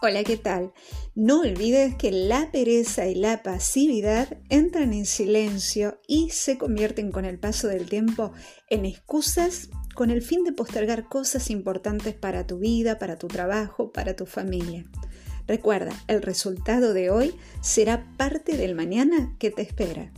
Hola, ¿qué tal? No olvides que la pereza y la pasividad entran en silencio y se convierten con el paso del tiempo en excusas con el fin de postergar cosas importantes para tu vida, para tu trabajo, para tu familia. Recuerda, el resultado de hoy será parte del mañana que te espera.